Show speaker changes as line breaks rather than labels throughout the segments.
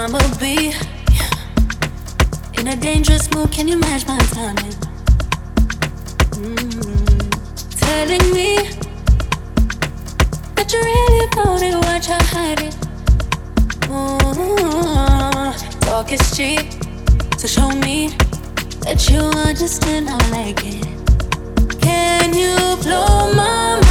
I'm a bee in a dangerous mood. Can you match my timing? Mm-hmm. Telling me that you really want it, mm-hmm. talk is cheap, so show me that you understand. I like it. Can you blow my mind?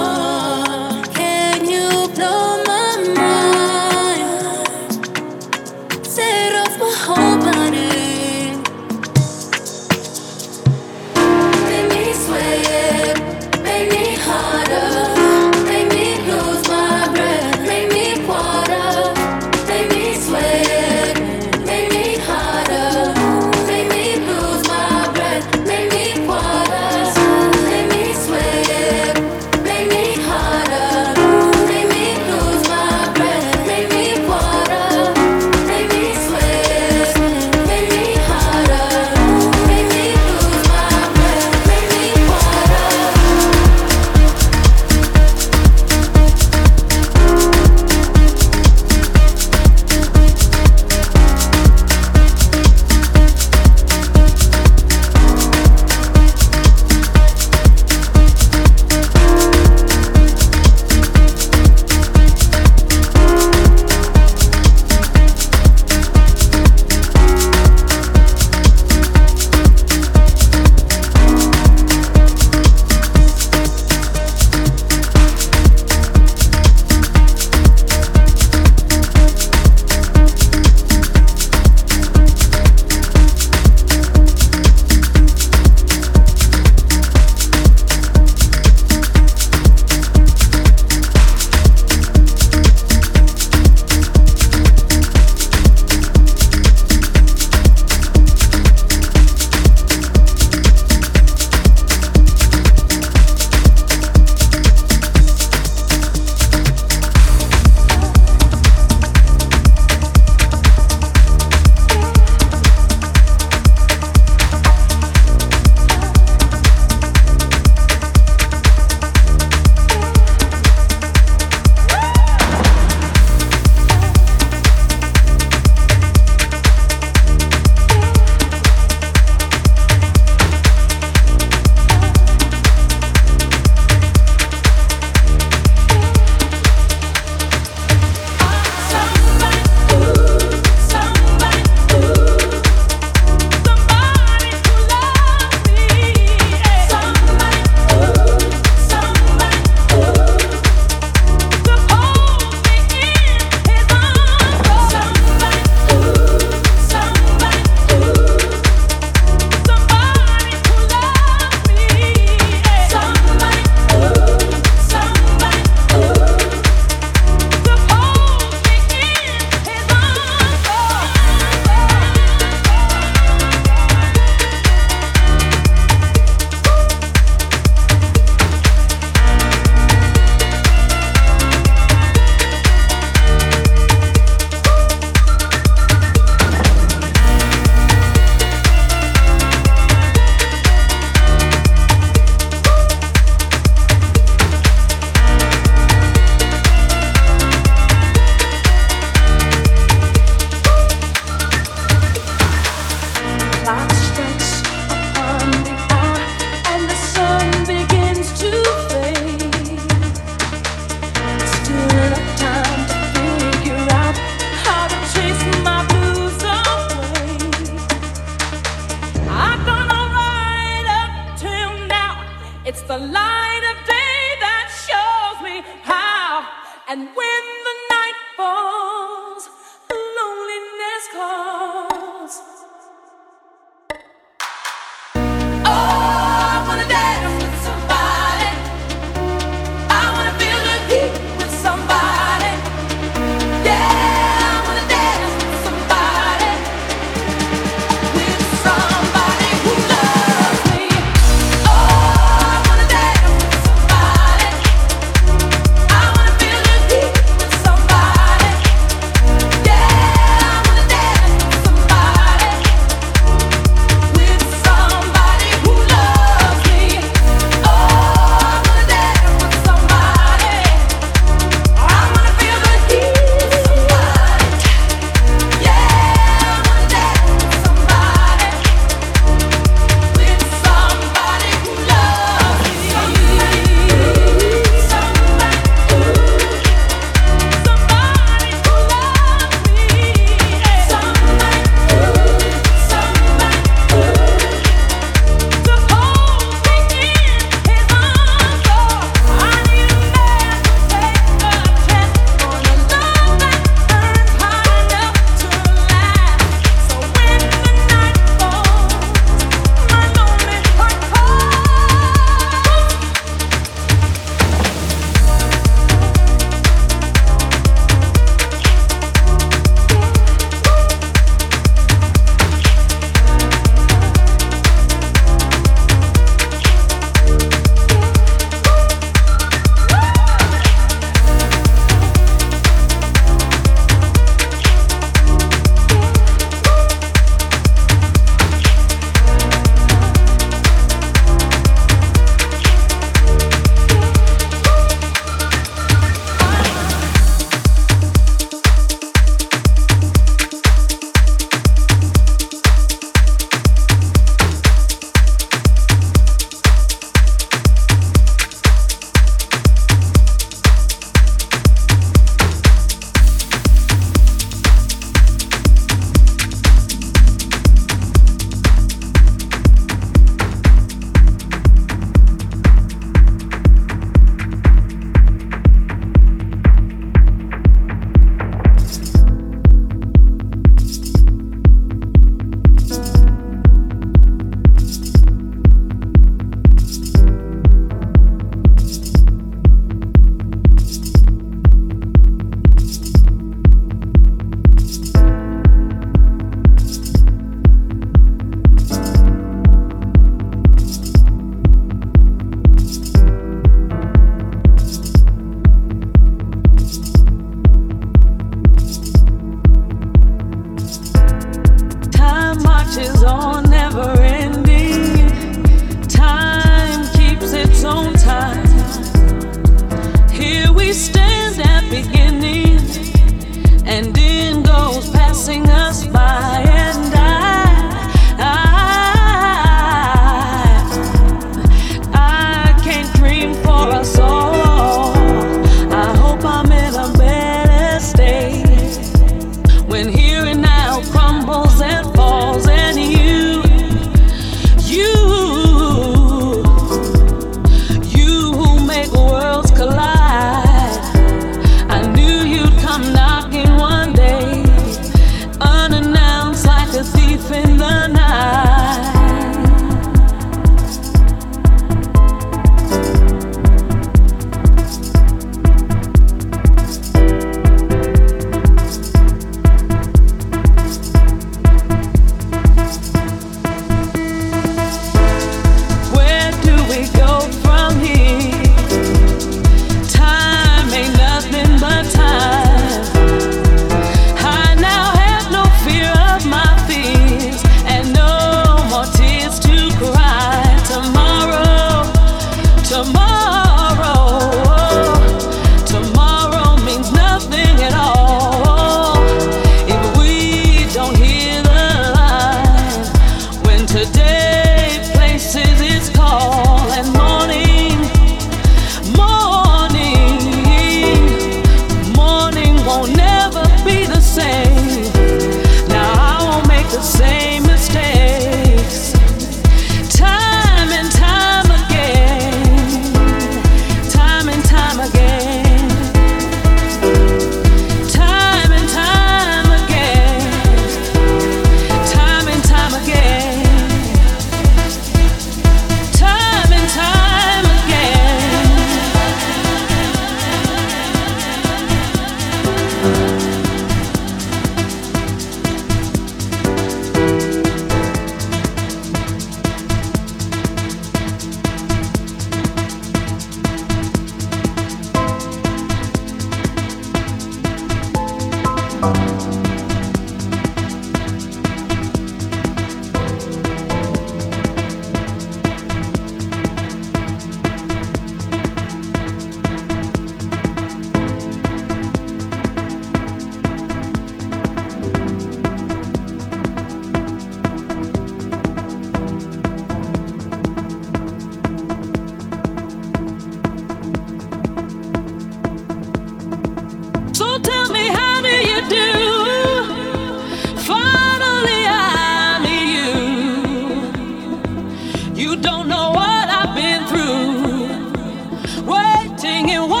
singing.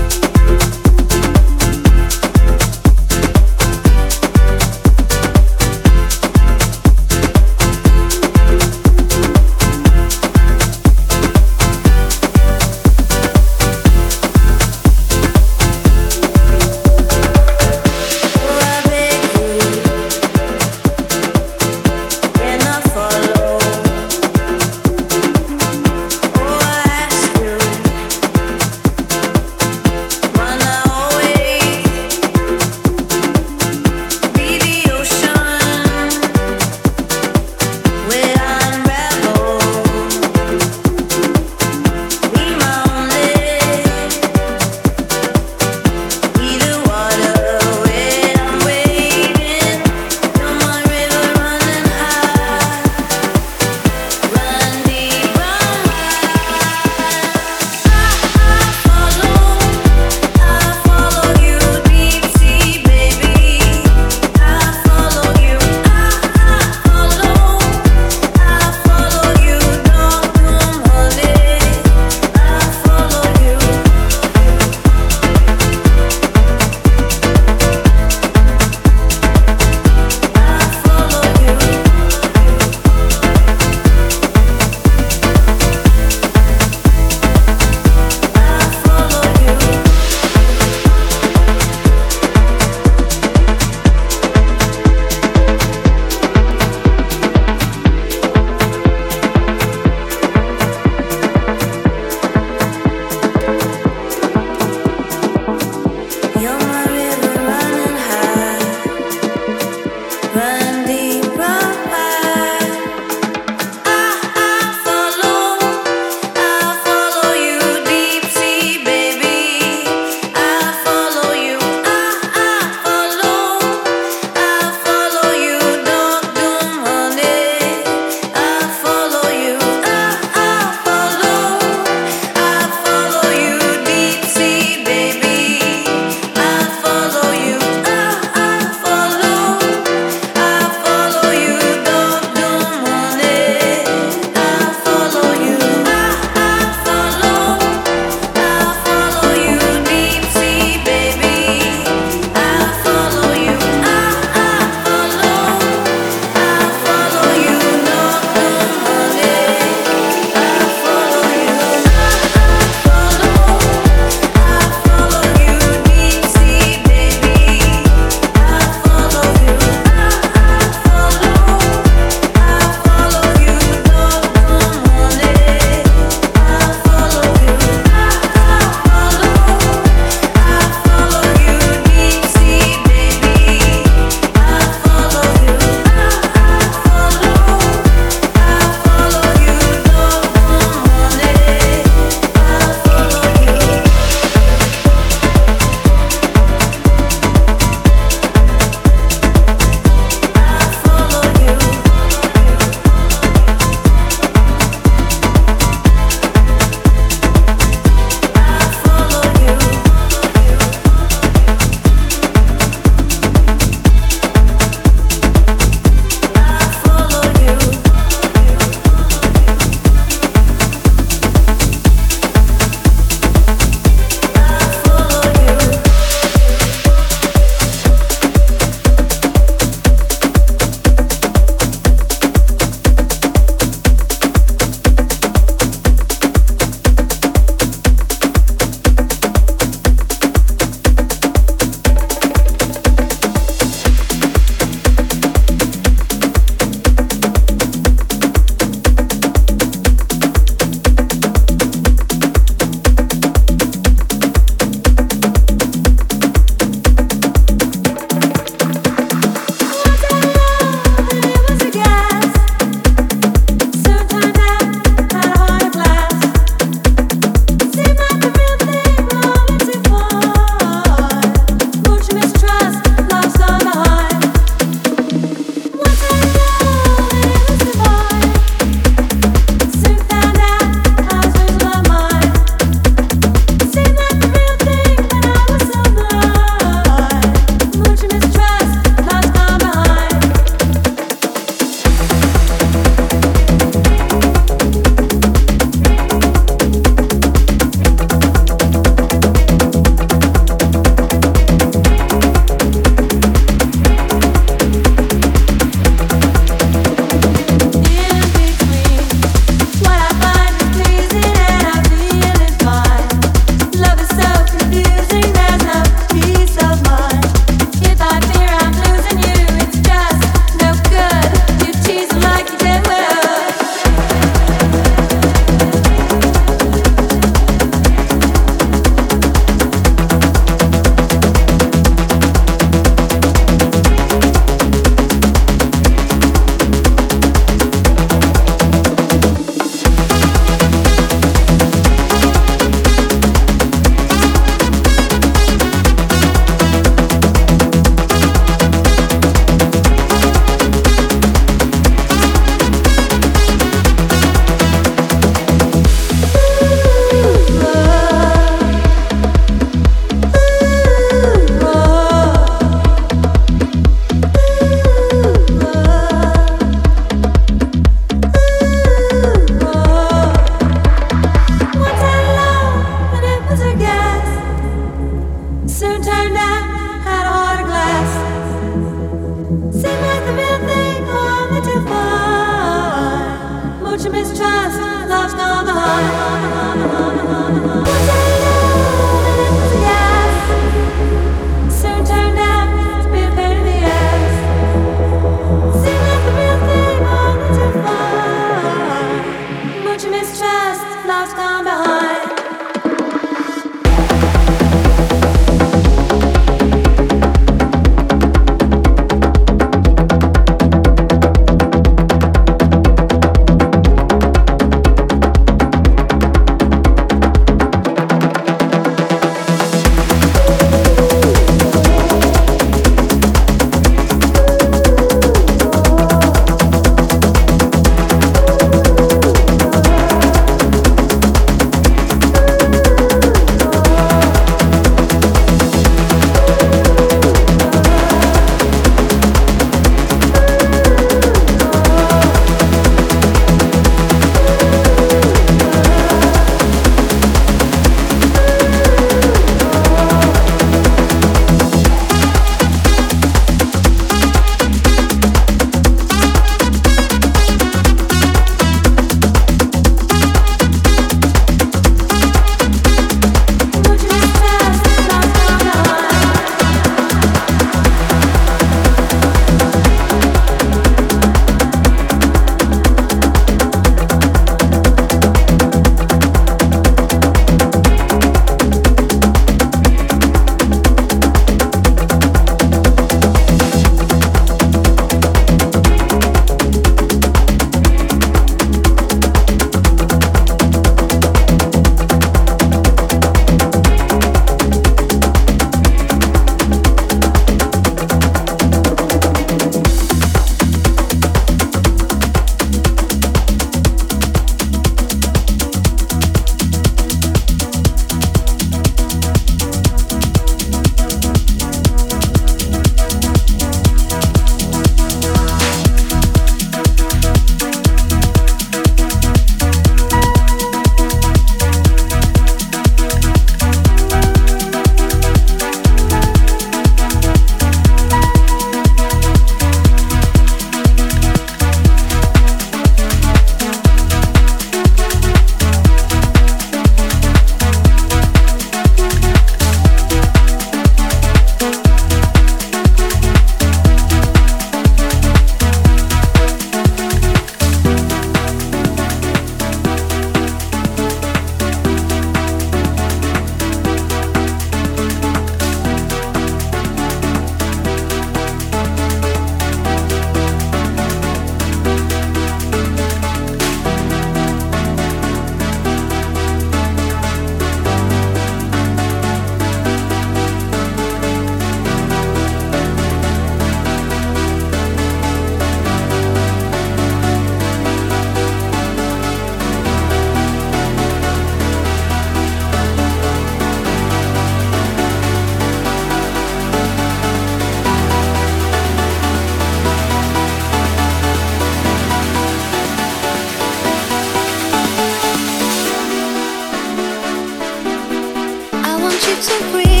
want you
to breathe.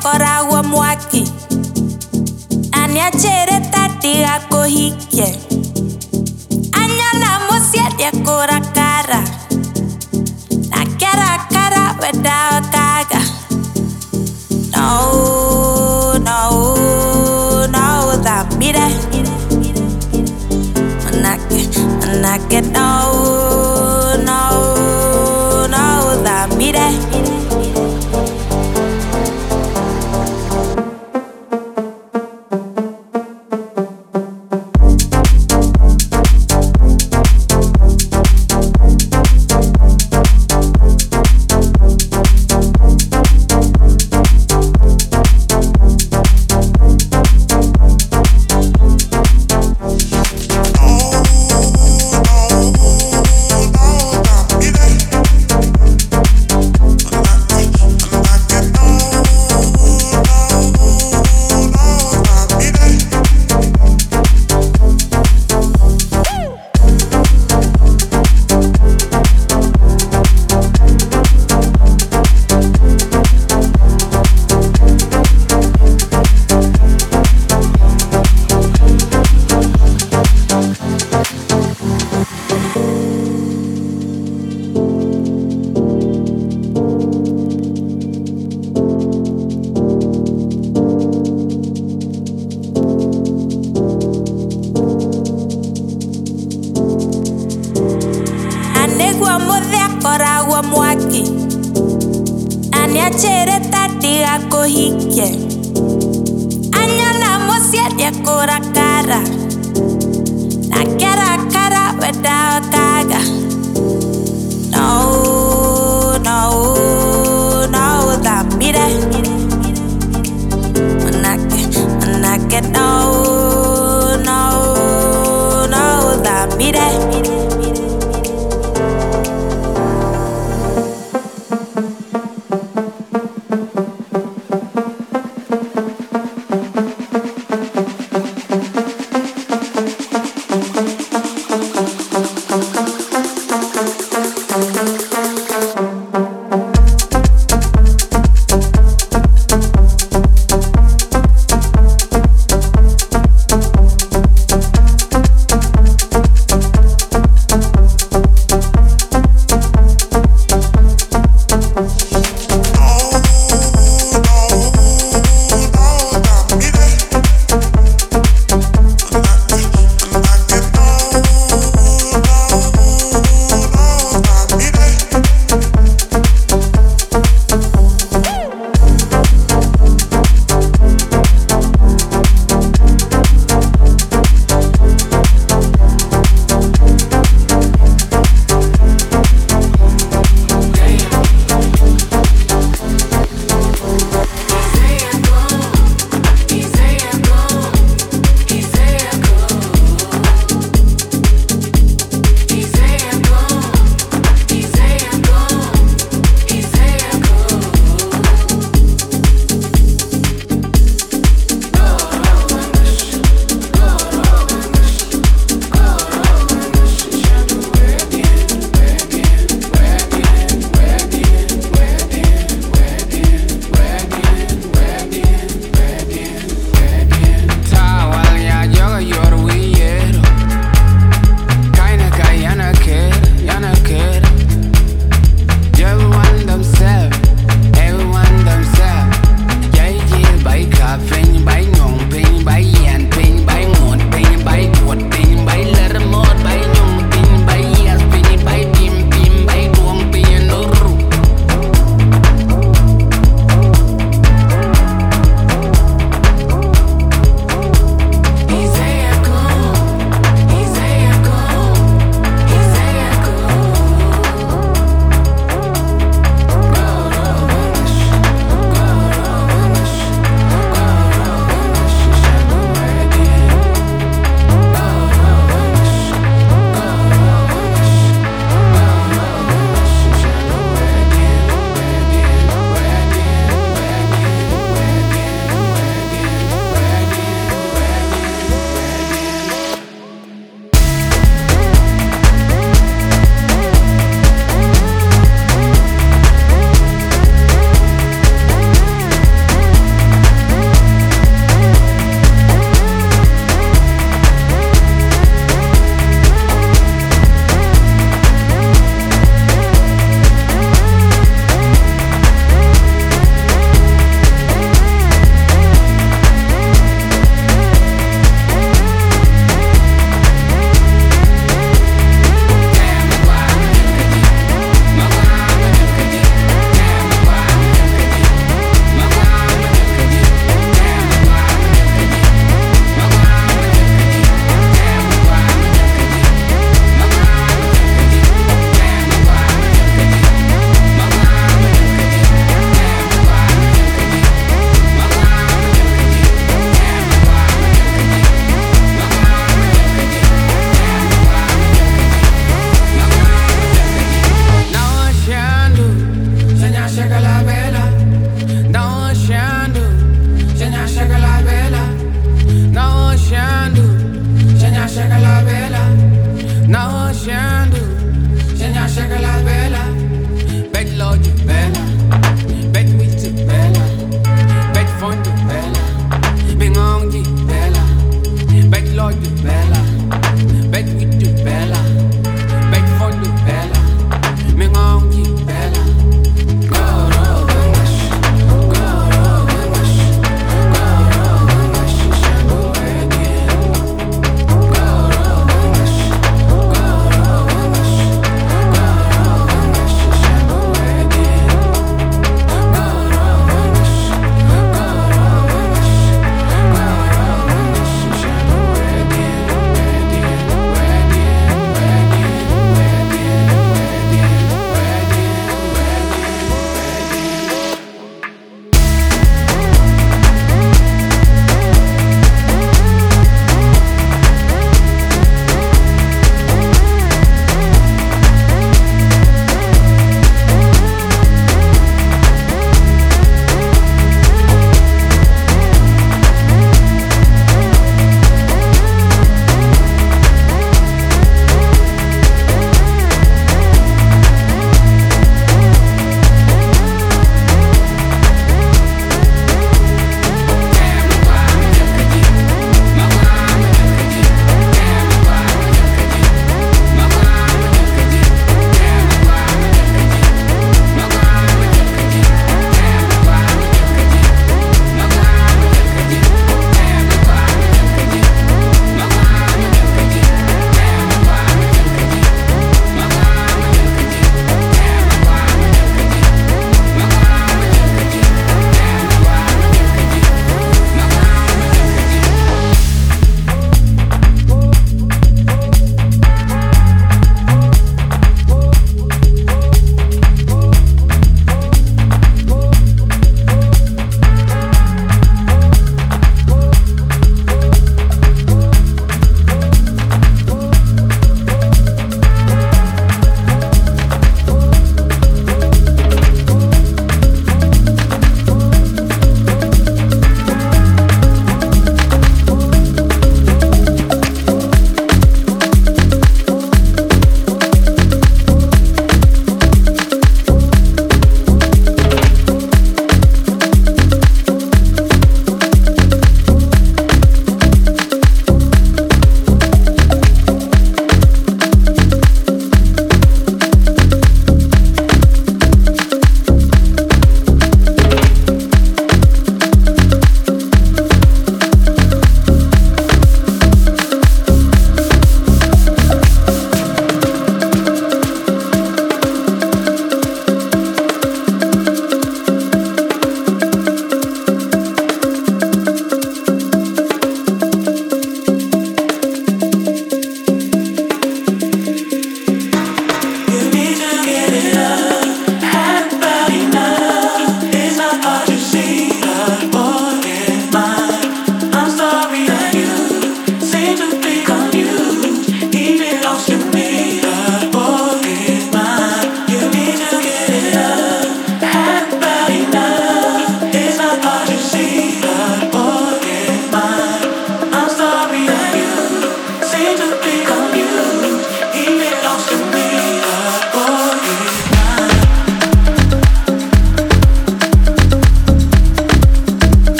Akoragwo mwaki. Na nĩanjĩrĩte ndigakũhikie anyona mũciĩ ndĩkũrakara na kĩarakara wendaokaga no no no thamire manake manake no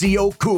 Mauricio Cury.